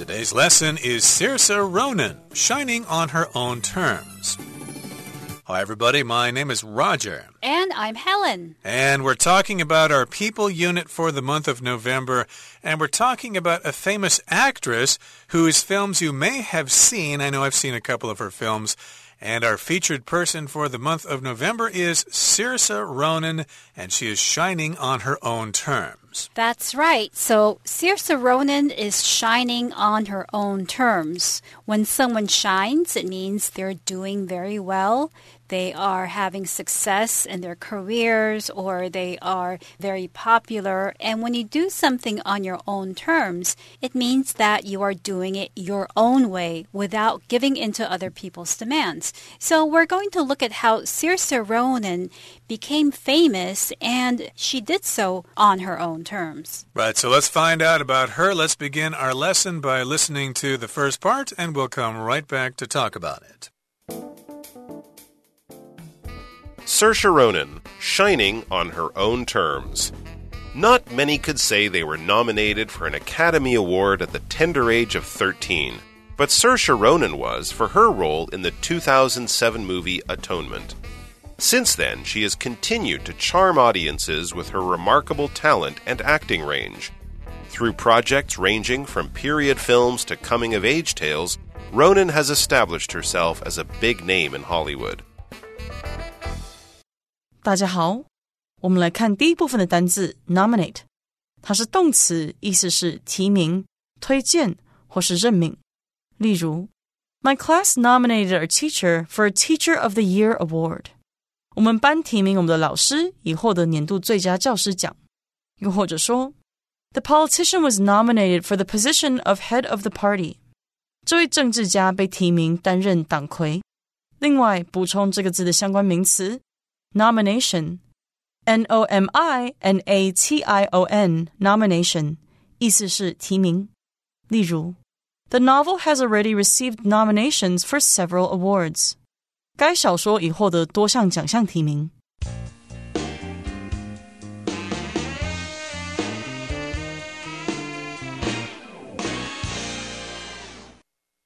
Today's lesson is Saoirse Ronan, shining on her own terms. Hi, everybody. My name is Roger. And I'm Helen. And we're talking about our people unit for the month of November. And we're talking about a famous actress whose films you may have seen. I know I've seen a couple of her films. And our featured person for the month of November is Saoirse Ronan, and she is shining on her own terms. That's right. So Saoirse Ronan is shining on her own terms. When someone shines, it means they're doing very well they are having success in their careers or they are very popular. And when you do something on your own terms, it means that you are doing it your own way without giving into other people's demands. So we're going to look at how Saoirse Ronan became famous and she did so on her own terms. Right, so let's find out about her. Let's begin our lesson by listening to the first part and we'll come right back to talk about it. Saoirse Ronan, shining on her own terms. Not many could say they were nominated for an Academy Award at the tender age of 13, but Saoirse Ronan was for her role in the 2007 movie Atonement. Since then, she has continued to charm audiences with her remarkable talent and acting range. Through projects ranging from period films to coming of age tales, Ronan has established herself as a big name in Hollywood. 大家好，我们来看第一部分的单字 nominate，它是动词，意思是提名、推荐或是任命。例如，My class nominated our teacher for a Teacher of the Year award。我们班提名我们的老师以获得年度最佳教师奖。又或者说，The politician was nominated for the position of head of the party。这位政治家被提名担任党魁。另外，补充这个字的相关名词。nomination, n o m i n a t i o n nomination 意思是提名。例如，The novel has already received nominations for several awards。该小说已获得多项奖项提名。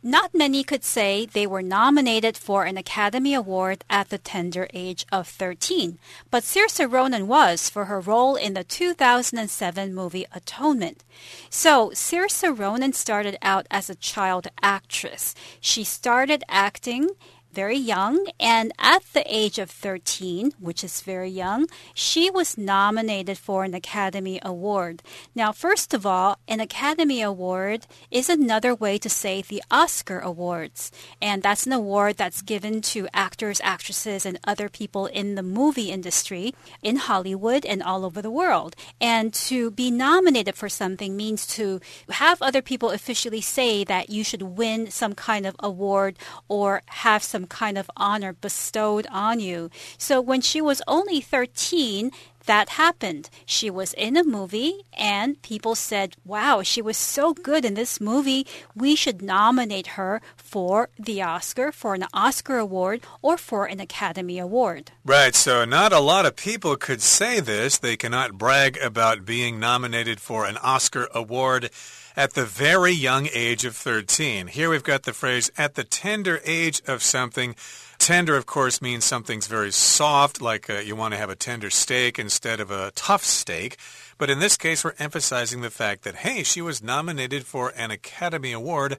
Not many could say they were nominated for an Academy Award at the tender age of 13, but Saoirse Ronan was for her role in the 2007 movie Atonement. So, Saoirse Ronan started out as a child actress. She started acting very young, and at the age of 13, which is very young, she was nominated for an Academy Award. Now, first of all, an Academy Award is another way to say the Oscar Awards, and that's an award that's given to actors, actresses, and other people in the movie industry in Hollywood and all over the world. And to be nominated for something means to have other people officially say that you should win some kind of award or have some some kind of honor bestowed on you. So when she was only 13, that happened. She was in a movie, and people said, Wow, she was so good in this movie. We should nominate her for the Oscar, for an Oscar award, or for an Academy Award. Right, so not a lot of people could say this. They cannot brag about being nominated for an Oscar award at the very young age of 13. Here we've got the phrase at the tender age of something. Tender, of course, means something's very soft, like uh, you want to have a tender steak instead of a tough steak. But in this case, we're emphasizing the fact that, hey, she was nominated for an Academy Award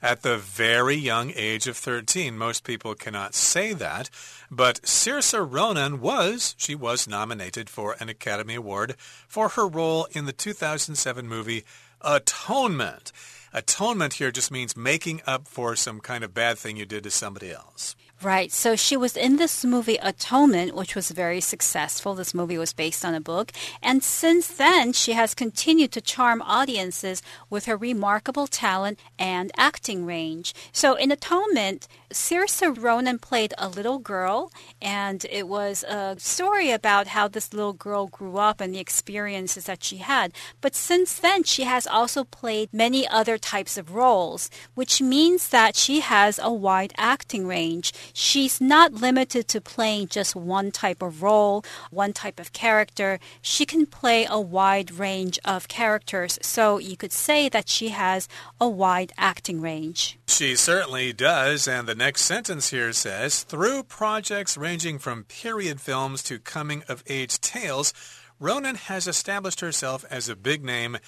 at the very young age of 13. Most people cannot say that, but Saoirse Ronan was, she was nominated for an Academy Award for her role in the 2007 movie atonement. Atonement here just means making up for some kind of bad thing you did to somebody else. Right. So she was in this movie Atonement, which was very successful. This movie was based on a book. And since then, she has continued to charm audiences with her remarkable talent and acting range. So in Atonement, Saoirse Ronan played a little girl, and it was a story about how this little girl grew up and the experiences that she had. But since then, she has also played many other types of roles, which means that she has a wide acting range. She's not limited to playing just one type of role, one type of character. She can play a wide range of characters. So you could say that she has a wide acting range. She certainly does. And the next sentence here says through projects ranging from period films to coming of age tales, Ronan has established herself as a big name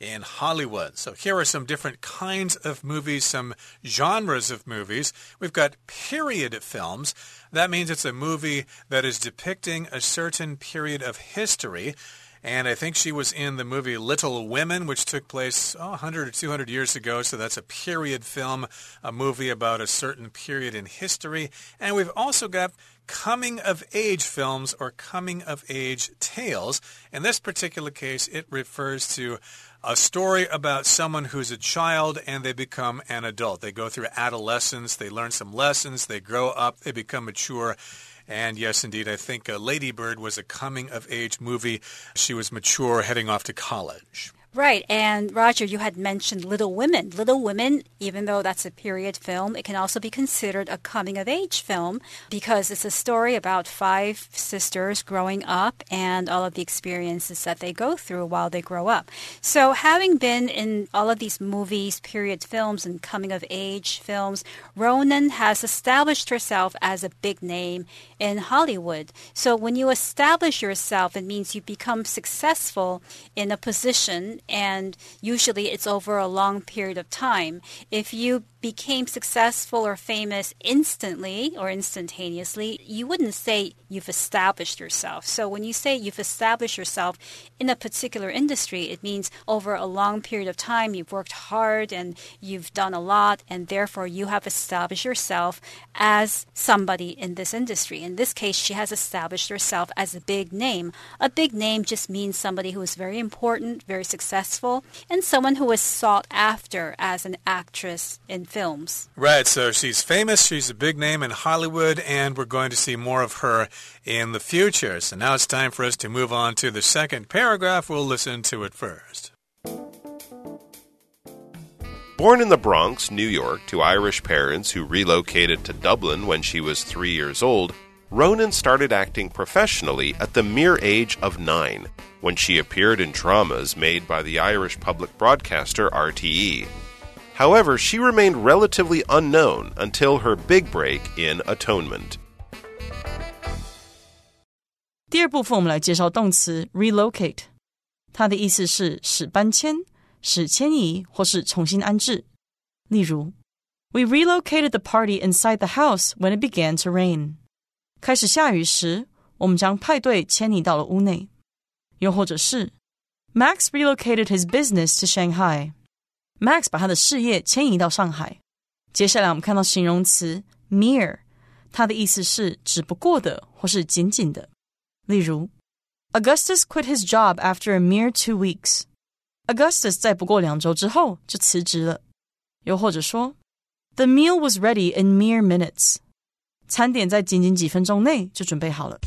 in Hollywood. So here are some different kinds of movies, some genres of movies. We've got period films. That means it's a movie that is depicting a certain period of history. And I think she was in the movie Little Women, which took place oh, 100 or 200 years ago. So that's a period film, a movie about a certain period in history. And we've also got coming of age films or coming of age tales. In this particular case, it refers to a story about someone who's a child and they become an adult. They go through adolescence, they learn some lessons, they grow up, they become mature. And yes, indeed, I think uh, Lady Bird was a coming of age movie. She was mature, heading off to college. Right. And Roger, you had mentioned Little Women. Little Women, even though that's a period film, it can also be considered a coming of age film because it's a story about five sisters growing up and all of the experiences that they go through while they grow up. So, having been in all of these movies, period films, and coming of age films, Ronan has established herself as a big name in Hollywood. So, when you establish yourself, it means you become successful in a position and usually it's over a long period of time. If you became successful or famous instantly or instantaneously, you wouldn't say you've established yourself. So when you say you've established yourself in a particular industry, it means over a long period of time you've worked hard and you've done a lot, and therefore you have established yourself as somebody in this industry. In this case, she has established herself as a big name. A big name just means somebody who is very important, very successful, and someone who is sought after as an actress in films. Right, so she's famous, she's a big name in Hollywood, and we're going to see more of her in the future. So now it's time for us to move on to the second paragraph. We'll listen to it first. Born in the Bronx, New York, to Irish parents who relocated to Dublin when she was three years old, Ronan started acting professionally at the mere age of nine, when she appeared in dramas made by the Irish public broadcaster RTE. However, she remained relatively unknown until her big break in Atonement. 第二部分，我们来介绍动词 relocate，它的意思是使搬迁、使迁移或是重新安置。例如，We relocated the party inside the house when it began to rain。开始下雨时，我们将派对迁移到了屋内。又或者是，Max relocated his business to Shanghai。 Max 把他的事业迁移到上海。接下来我们看到形容词 mere，它的意思是只不过的或是仅仅的。例如，Augustus quit his job after a mere two weeks。Augustus 在不过两周之后就辞职了。又或者说，The meal was ready in mere minutes。餐点在仅仅几分钟内就准备好了。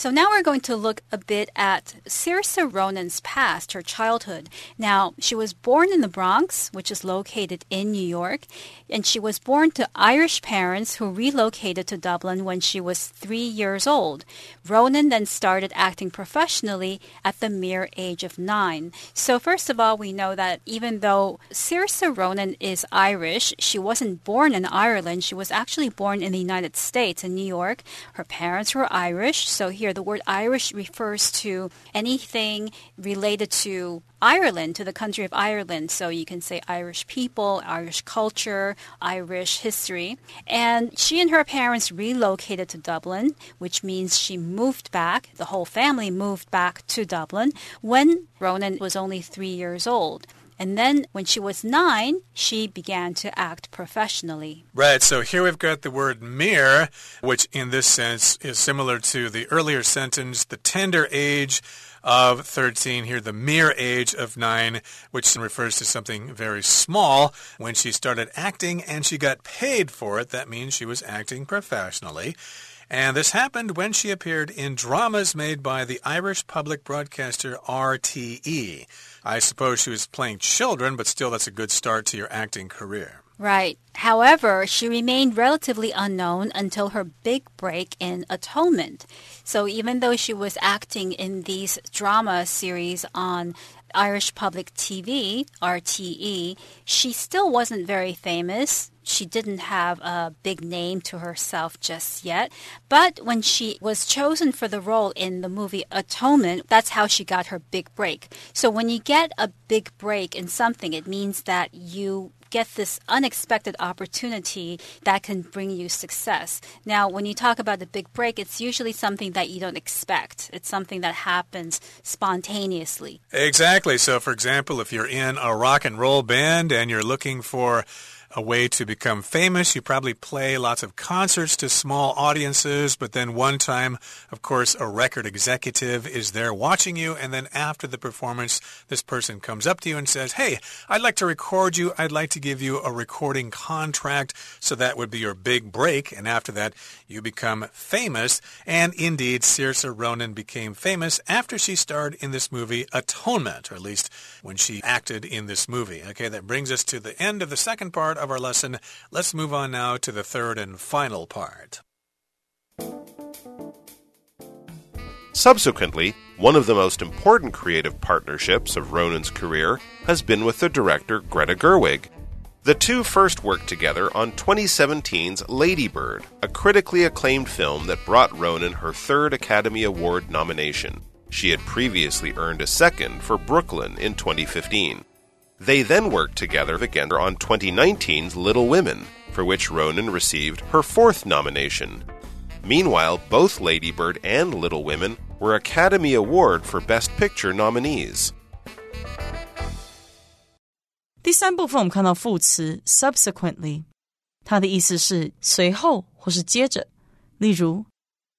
So now we're going to look a bit at Saoirse Ronan's past, her childhood. Now, she was born in the Bronx, which is located in New York, and she was born to Irish parents who relocated to Dublin when she was three years old. Ronan then started acting professionally at the mere age of nine. So, first of all, we know that even though Saoirse Ronan is Irish, she wasn't born in Ireland. She was actually born in the United States, in New York. Her parents were Irish, so here the word Irish refers to anything related to Ireland, to the country of Ireland. So you can say Irish people, Irish culture, Irish history. And she and her parents relocated to Dublin, which means she moved back, the whole family moved back to Dublin when Ronan was only three years old. And then when she was nine, she began to act professionally. Right. So here we've got the word mere, which in this sense is similar to the earlier sentence, the tender age of 13, here the mere age of 9, which refers to something very small. When she started acting and she got paid for it, that means she was acting professionally. And this happened when she appeared in dramas made by the Irish public broadcaster RTE. I suppose she was playing children, but still, that's a good start to your acting career. Right. However, she remained relatively unknown until her big break in Atonement. So even though she was acting in these drama series on Irish Public TV, RTE, she still wasn't very famous. She didn't have a big name to herself just yet. But when she was chosen for the role in the movie Atonement, that's how she got her big break. So when you get a big break in something, it means that you get this unexpected opportunity that can bring you success. Now, when you talk about the big break, it's usually something that you don't expect. It's something that happens spontaneously. Exactly. So, for example, if you're in a rock and roll band and you're looking for a way to become famous. You probably play lots of concerts to small audiences, but then one time, of course, a record executive is there watching you, and then after the performance, this person comes up to you and says, Hey, I'd like to record you. I'd like to give you a recording contract. So that would be your big break, and after that, you become famous. And indeed, Saoirse Ronan became famous after she starred in this movie Atonement, or at least when she acted in this movie. Okay, that brings us to the end of the second part of our lesson. Let's move on now to the third and final part. Subsequently, one of the most important creative partnerships of Ronan's career has been with the director Greta Gerwig. The two first worked together on 2017's Lady Bird, a critically acclaimed film that brought Ronan her third Academy Award nomination. She had previously earned a second for Brooklyn in 2015. They then worked together again on 2019's Little Women, for which Ronan received her fourth nomination. Meanwhile, both Lady Bird and Little Women were Academy Award for Best Picture nominees. 第三部分我们看到副词 subsequently，它的意思是随后或是接着。例如，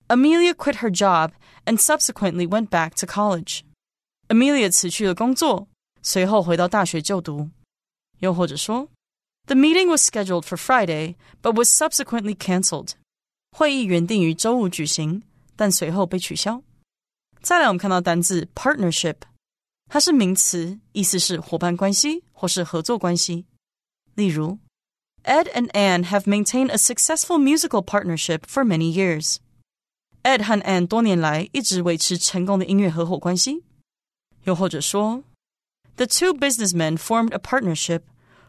Amelia quit her job and subsequently went back to college. Amelia 辞去了工作， 随后回到大学就读。又或者说，The meeting was scheduled for Friday, but was subsequently cancelled。会议原定于周五举行，但随后被取消。再来，我们看到单字 partnership，它是名词，意思是伙伴关系或是合作关系。例如，Ed and Anne have maintained a successful musical partnership for many years。Ed 和 Anne 多年来一直维持成功的音乐合伙关系。又或者说 the two businessmen formed a partnership,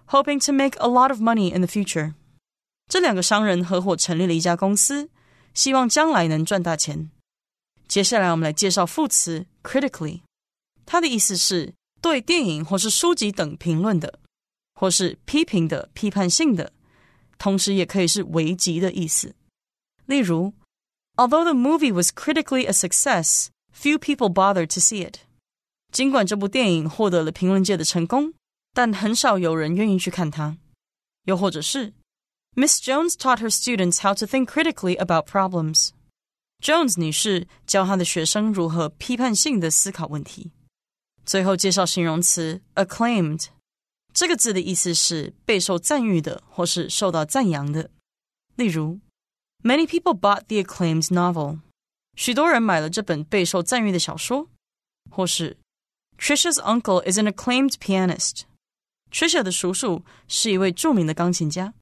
hoping to make a lot of money in the future. 这两个商人合伙成立了一家公司，希望将来能赚大钱。接下来我们来介绍副词 critically，它的意思是对电影或是书籍等评论的，或是批评的、批判性的，同时也可以是危急的意思。例如，Although the movie was critically a success, few people bothered to see it. 尽管这部电影获得了评论界的成功，但很少有人愿意去看它。又或者是，Miss Jones taught her students how to think critically about problems。Jones 女士教她的学生如何批判性的思考问题。最后介绍形容词 acclaimed，这个字的意思是备受赞誉的或是受到赞扬的。例如，Many people bought the acclaimed novel。许多人买了这本备受赞誉的小说。或是 Trisha's uncle is an acclaimed pianist. Trisha 的叔叔是一位着名的钢琴家。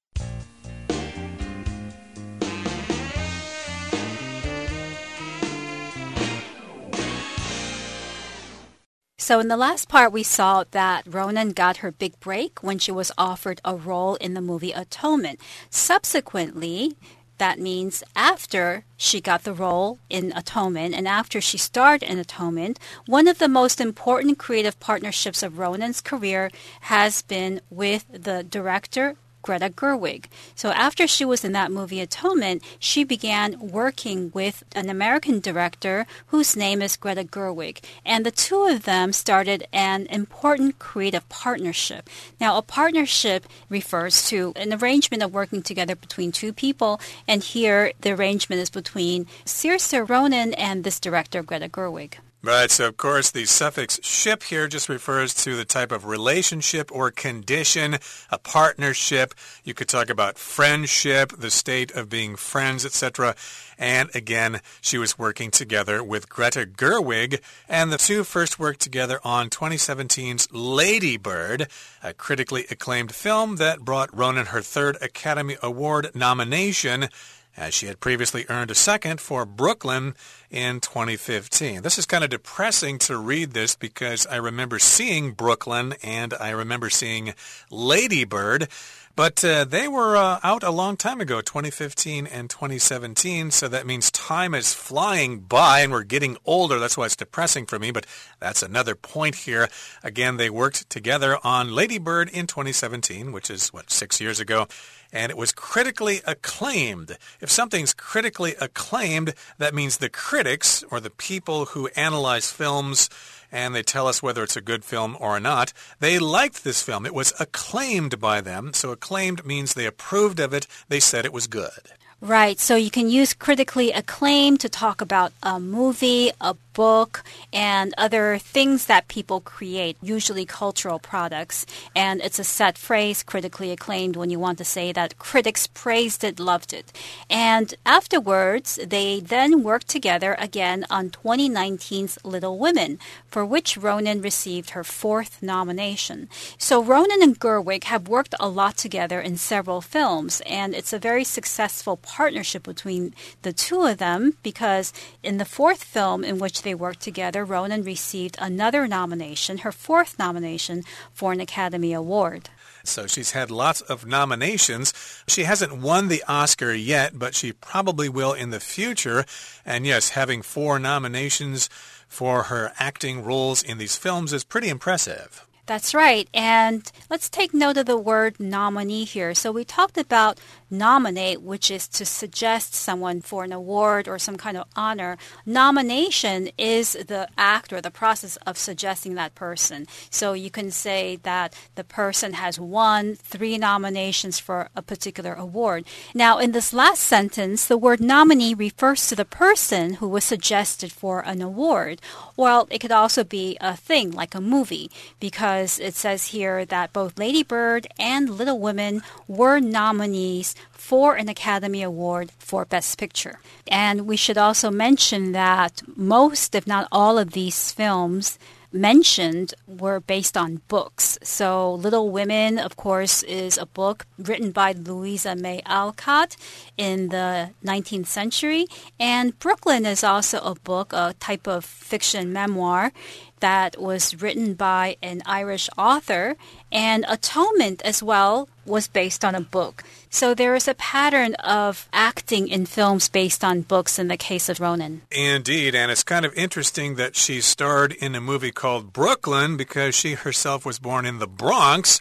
So, in the last part, we saw that Ronan got her big break when she was offered a role in the movie Atonement. Subsequently, that means after she got the role in Atonement and after she starred in Atonement, one of the most important creative partnerships of Ronan's career has been with the director Greta Gerwig. So after she was in that movie Atonement, she began working with an American director whose name is Greta Gerwig. And the two of them started an important creative partnership. Now, a partnership refers to an arrangement of working together between two people. And here, the arrangement is between Saoirse Ronan and this director, Greta Gerwig. Right, so of course the suffix ship here just refers to the type of relationship or condition, a partnership. You could talk about friendship, the state of being friends, etc. And again, she was working together with Greta Gerwig, and the two first worked together on 2017's Lady Bird, a critically acclaimed film that brought Ronan her third Academy Award nomination as she had previously earned a second for Brooklyn in 2015. This is kind of depressing to read this because I remember seeing Brooklyn and I remember seeing Lady Bird. But uh, they were uh, out a long time ago, 2015 and 2017. So that means time is flying by and we're getting older. That's why it's depressing for me. But that's another point here. Again, they worked together on Lady Bird in 2017, which is, what, six years ago and it was critically acclaimed. If something's critically acclaimed, that means the critics, or the people who analyze films, and they tell us whether it's a good film or not. They liked this film. It was acclaimed by them. So acclaimed means they approved of it. They said it was good. Right. So you can use critically acclaimed to talk about a movie, a book, and other things that people create, usually cultural products. And it's a set phrase, critically acclaimed, when you want to say that critics praised it, loved it. And afterwards, they then worked together again on 2019's Little Women, for which Ronan received her fourth nomination. So Ronan and Gerwig have worked a lot together in several films, and it's a very successful partnership between the two of them because in the fourth film in which they worked together, Ronan received another nomination, her fourth nomination for an Academy Award. So she's had lots of nominations. She hasn't won the Oscar yet, but she probably will in the future. And yes, having four nominations for her acting roles in these films is pretty impressive. That's right. And let's take note of the word nominee here. So we talked about nominate, which is to suggest someone for an award or some kind of honor. Nomination is the act or the process of suggesting that person. So you can say that the person has won three nominations for a particular award. Now, in this last sentence, the word nominee refers to the person who was suggested for an award. Well, it could also be a thing like a movie because it says here that both Lady Bird and Little Women were nominees for an Academy Award for Best Picture. And we should also mention that most, if not all, of these films mentioned were based on books. So, Little Women, of course, is a book written by Louisa May Alcott in the 19th century. And Brooklyn is also a book, a type of fiction memoir that was written by an Irish author, and Atonement as well was based on a book. So there is a pattern of acting in films based on books in the case of Ronan. Indeed, and it's kind of interesting that she starred in a movie called Brooklyn because she herself was born in the Bronx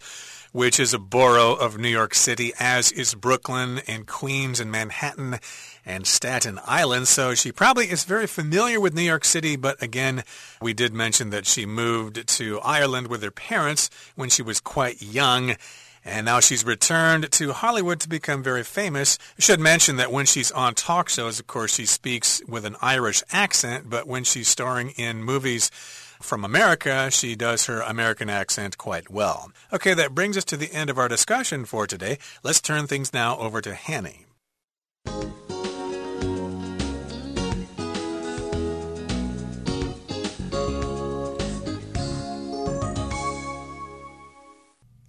which is a borough of New York City, as is Brooklyn and Queens and Manhattan and Staten Island. So she probably is very familiar with New York City, but again, we did mention that she moved to Ireland with her parents when she was quite young. And now she's returned to Hollywood to become very famous. Should mention that when she's on talk shows, of course, she speaks with an Irish accent, but when she's starring in movies from America, she does her American accent quite well. Okay, that brings us to the end of our discussion for today. Let's turn things now over to Hanny.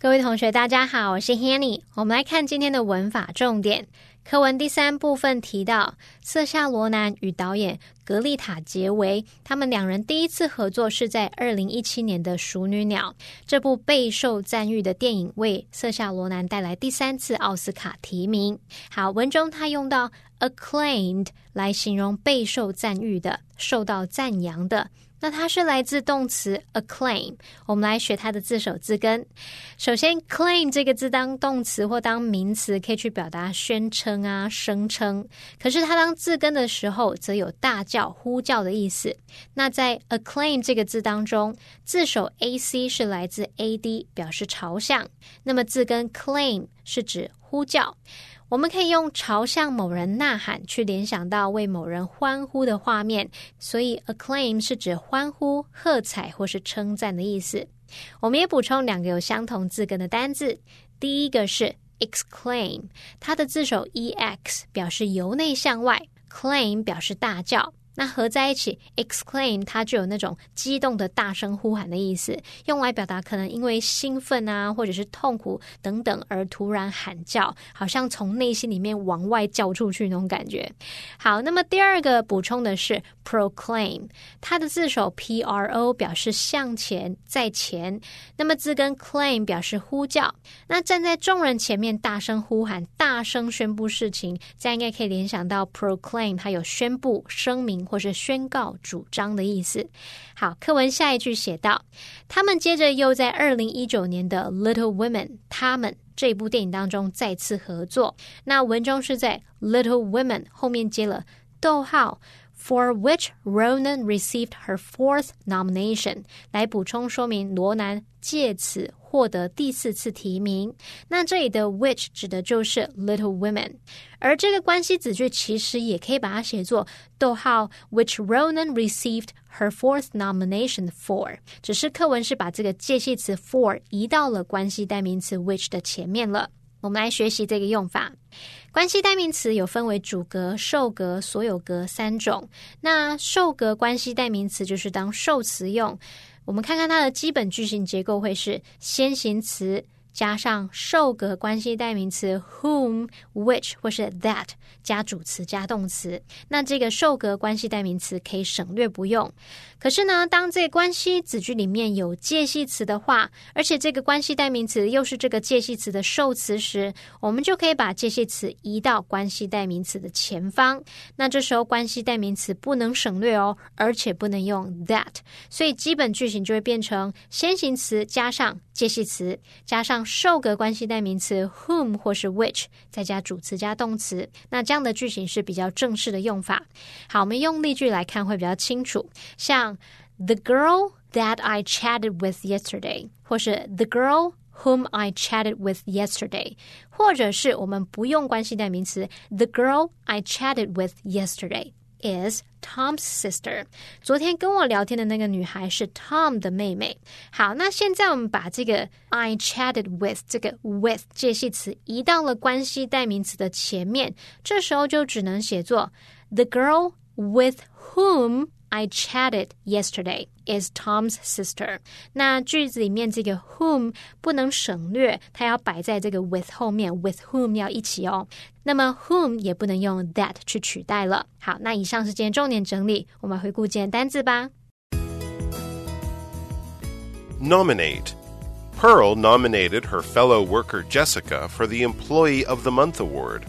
各位同学，大家好，我是 Hanny。我们来看今天的文法重点。课文第三部分提到，瑟夏罗南与导演格丽塔杰维，他们两人第一次合作是在二零一七年的《熟女鸟》这部备受赞誉的电影，为瑟夏罗南带来第三次奥斯卡提名。好，文中他用到 acclaimed 来形容备受赞誉的、受到赞扬的。那它是来自动词 acclaim，我们来学它的字首字根。首先，claim 这个字当动词或当名词，可以去表达宣称啊、声称。可是它当字根的时候，则有大叫、呼叫的意思。那在 acclaim 这个字当中，字首 ac 是来自 ad，表示朝向。那么字根 claim 是指呼叫。我们可以用朝向某人呐喊去联想到为某人欢呼的画面，所以 acclaim 是指欢呼、喝彩或是称赞的意思。我们也补充两个有相同字根的单字，第一个是 exclaim，它的字首 e x 表示由内向外，claim 表示大叫。那合在一起，exclaim 它就有那种激动的大声呼喊的意思，用来表达可能因为兴奋啊，或者是痛苦等等而突然喊叫，好像从内心里面往外叫出去那种感觉。好，那么第二个补充的是 proclaim，它的字首 p r o 表示向前在前，那么字根 claim 表示呼叫。那站在众人前面大声呼喊、大声宣布事情，这样应该可以联想到 proclaim，它有宣布、声明。或是宣告主张的意思。好，课文下一句写道：他们接着又在二零一九年的《Little Women》他们这部电影当中再次合作。那文中是在《Little Women》后面接了逗号。For which Ronan received her fourth nomination，来补充说明罗南借此获得第四次提名。那这里的 which 指的就是 Little Women，而这个关系子句其实也可以把它写作逗号 which Ronan received her fourth nomination for，只是课文是把这个介系词 for 移到了关系代名词 which 的前面了。我们来学习这个用法。关系代名词有分为主格、受格、所有格三种。那受格关系代名词就是当受词用。我们看看它的基本句型结构会是先行词。加上受格关系代名词 whom、which 或是 that 加主词加动词，那这个受格关系代名词可以省略不用。可是呢，当这关系子句里面有介系词的话，而且这个关系代名词又是这个介系词的受词时，我们就可以把介系词移到关系代名词的前方。那这时候关系代名词不能省略哦，而且不能用 that，所以基本句型就会变成先行词加上介系词加上。受格关系代名词 whom 或是 which，再加主词加动词，那这样的句型是比较正式的用法。好，我们用例句来看会比较清楚。像 the girl that I chatted with yesterday，或是 the girl whom I chatted with yesterday，或者是我们不用关系代名词 the girl I chatted with yesterday。Is Tom's sister。昨天跟我聊天的那个女孩是 Tom 的妹妹。好，那现在我们把这个 I chatted with 这个 with 介系词移到了关系代名词的前面，这时候就只能写作 the girl with whom I chatted yesterday is Tom's sister。那句子里面这个 whom 不能省略，它要摆在这个 with 后面，with whom 要一起哦。那么 whom 也不能用 that 去取代了。好，那以上是今天重点整理，我们回顾今天单字吧。Nominate. Pearl nominated her fellow worker Jessica for the Employee of the Month award.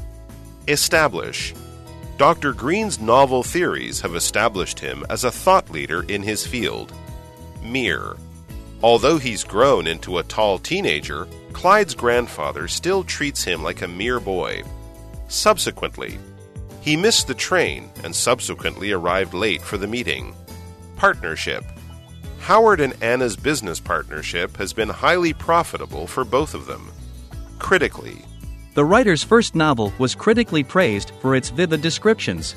Establish. Dr. Green's novel theories have established him as a thought leader in his field. Mere. Although he's grown into a tall teenager, Clyde's grandfather still treats him like a mere boy. Subsequently, he missed the train and subsequently arrived late for the meeting. Partnership. Howard and Anna's business partnership has been highly profitable for both of them. Critically, the writer's first novel was critically praised for its vivid descriptions.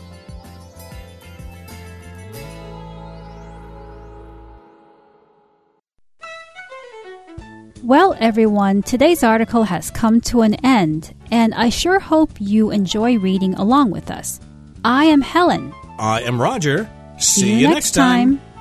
Well, everyone, today's article has come to an end, and I sure hope you enjoy reading along with us. I am Helen. I am Roger. See, See you, next time. time.